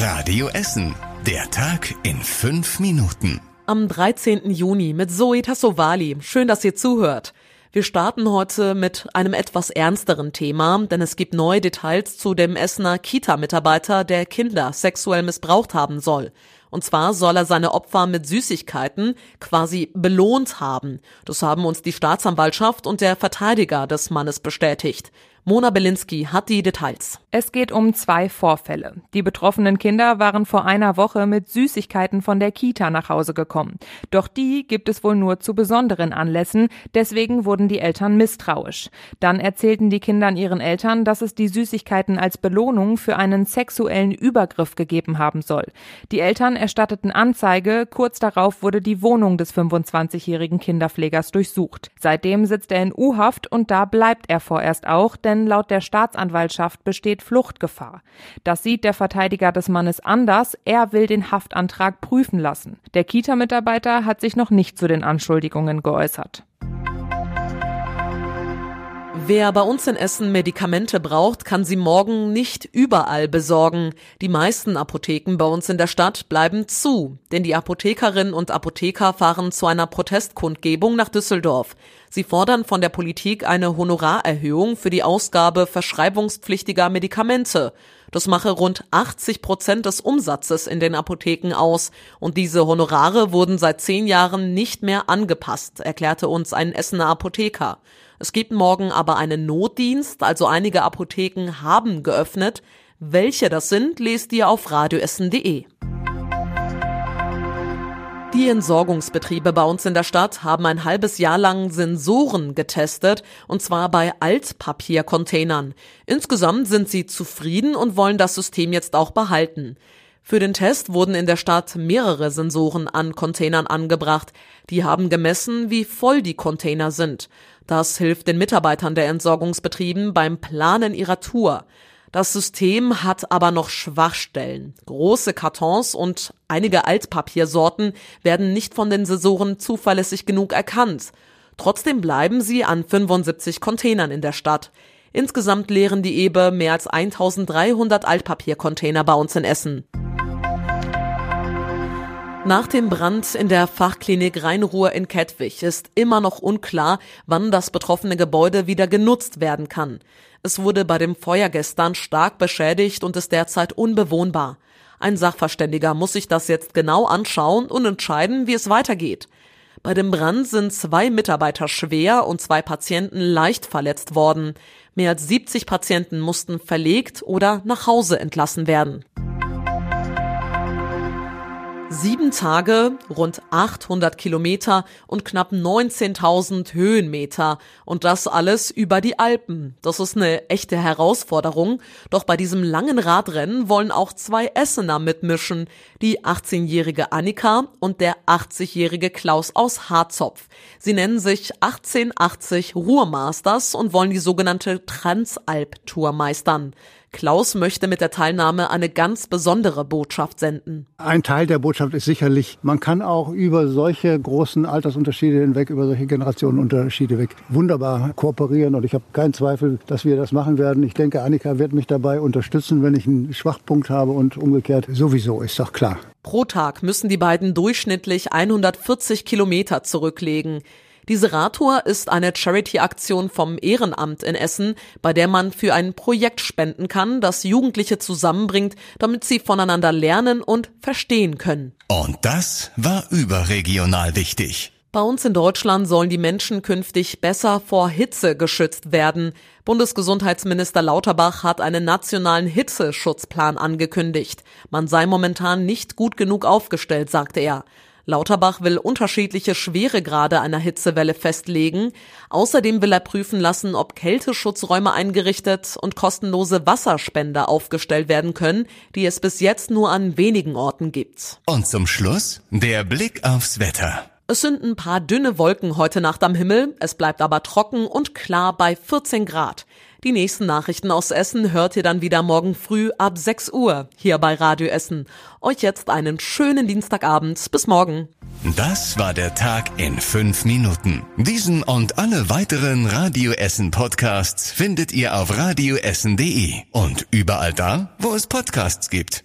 Radio Essen. Der Tag in fünf Minuten. Am 13. Juni mit Zoe Tassovali. Schön, dass ihr zuhört. Wir starten heute mit einem etwas ernsteren Thema, denn es gibt neue Details zu dem Essener Kita-Mitarbeiter, der Kinder sexuell missbraucht haben soll. Und zwar soll er seine Opfer mit Süßigkeiten quasi belohnt haben. Das haben uns die Staatsanwaltschaft und der Verteidiger des Mannes bestätigt. Mona Belinski hat die Details. Es geht um zwei Vorfälle. Die betroffenen Kinder waren vor einer Woche mit Süßigkeiten von der Kita nach Hause gekommen. Doch die gibt es wohl nur zu besonderen Anlässen, deswegen wurden die Eltern misstrauisch. Dann erzählten die Kinder ihren Eltern, dass es die Süßigkeiten als Belohnung für einen sexuellen Übergriff gegeben haben soll. Die Eltern erstatteten Anzeige, kurz darauf wurde die Wohnung des 25-jährigen Kinderpflegers durchsucht. Seitdem sitzt er in U-Haft und da bleibt er vorerst auch, denn denn laut der Staatsanwaltschaft besteht Fluchtgefahr. Das sieht der Verteidiger des Mannes anders. Er will den Haftantrag prüfen lassen. Der Kita-Mitarbeiter hat sich noch nicht zu den Anschuldigungen geäußert. Wer bei uns in Essen Medikamente braucht, kann sie morgen nicht überall besorgen. Die meisten Apotheken bei uns in der Stadt bleiben zu, denn die Apothekerinnen und Apotheker fahren zu einer Protestkundgebung nach Düsseldorf. Sie fordern von der Politik eine Honorarerhöhung für die Ausgabe verschreibungspflichtiger Medikamente. Das mache rund 80 Prozent des Umsatzes in den Apotheken aus. Und diese Honorare wurden seit zehn Jahren nicht mehr angepasst, erklärte uns ein Essener Apotheker. Es gibt morgen aber einen Notdienst, also einige Apotheken haben geöffnet. Welche das sind, lest ihr auf radioessen.de. Die Entsorgungsbetriebe bei uns in der Stadt haben ein halbes Jahr lang Sensoren getestet, und zwar bei Altpapiercontainern. Insgesamt sind sie zufrieden und wollen das System jetzt auch behalten. Für den Test wurden in der Stadt mehrere Sensoren an Containern angebracht. Die haben gemessen, wie voll die Container sind. Das hilft den Mitarbeitern der Entsorgungsbetrieben beim Planen ihrer Tour. Das System hat aber noch Schwachstellen. Große Kartons und einige Altpapiersorten werden nicht von den Sensoren zuverlässig genug erkannt. Trotzdem bleiben sie an 75 Containern in der Stadt. Insgesamt leeren die Ebe mehr als 1300 Altpapiercontainer bei uns in Essen. Nach dem Brand in der Fachklinik Rheinruhr in Kettwig ist immer noch unklar, wann das betroffene Gebäude wieder genutzt werden kann. Es wurde bei dem Feuer gestern stark beschädigt und ist derzeit unbewohnbar. Ein Sachverständiger muss sich das jetzt genau anschauen und entscheiden, wie es weitergeht. Bei dem Brand sind zwei Mitarbeiter schwer und zwei Patienten leicht verletzt worden. Mehr als 70 Patienten mussten verlegt oder nach Hause entlassen werden. Sieben Tage, rund 800 Kilometer und knapp 19.000 Höhenmeter. Und das alles über die Alpen. Das ist eine echte Herausforderung. Doch bei diesem langen Radrennen wollen auch zwei Essener mitmischen. Die 18-jährige Annika und der 80-jährige Klaus aus Harzopf. Sie nennen sich 1880 Ruhrmasters und wollen die sogenannte Transalp-Tour meistern. Klaus möchte mit der Teilnahme eine ganz besondere Botschaft senden. Ein Teil der Botschaft ist sicherlich, man kann auch über solche großen Altersunterschiede hinweg, über solche Generationenunterschiede weg wunderbar kooperieren. Und ich habe keinen Zweifel, dass wir das machen werden. Ich denke, Annika wird mich dabei unterstützen, wenn ich einen Schwachpunkt habe und umgekehrt sowieso, ist doch klar. Pro Tag müssen die beiden durchschnittlich 140 Kilometer zurücklegen. Diese Radtour ist eine Charity-Aktion vom Ehrenamt in Essen, bei der man für ein Projekt spenden kann, das Jugendliche zusammenbringt, damit sie voneinander lernen und verstehen können. Und das war überregional wichtig. Bei uns in Deutschland sollen die Menschen künftig besser vor Hitze geschützt werden. Bundesgesundheitsminister Lauterbach hat einen nationalen Hitzeschutzplan angekündigt. Man sei momentan nicht gut genug aufgestellt, sagte er. Lauterbach will unterschiedliche Schweregrade einer Hitzewelle festlegen. Außerdem will er prüfen lassen, ob Kälteschutzräume eingerichtet und kostenlose Wasserspender aufgestellt werden können, die es bis jetzt nur an wenigen Orten gibt. Und zum Schluss der Blick aufs Wetter. Es sind ein paar dünne Wolken heute Nacht am Himmel, es bleibt aber trocken und klar bei 14 Grad. Die nächsten Nachrichten aus Essen hört ihr dann wieder morgen früh ab 6 Uhr hier bei Radio Essen. Euch jetzt einen schönen Dienstagabend. Bis morgen. Das war der Tag in fünf Minuten. Diesen und alle weiteren Radio Essen Podcasts findet ihr auf radioessen.de und überall da, wo es Podcasts gibt.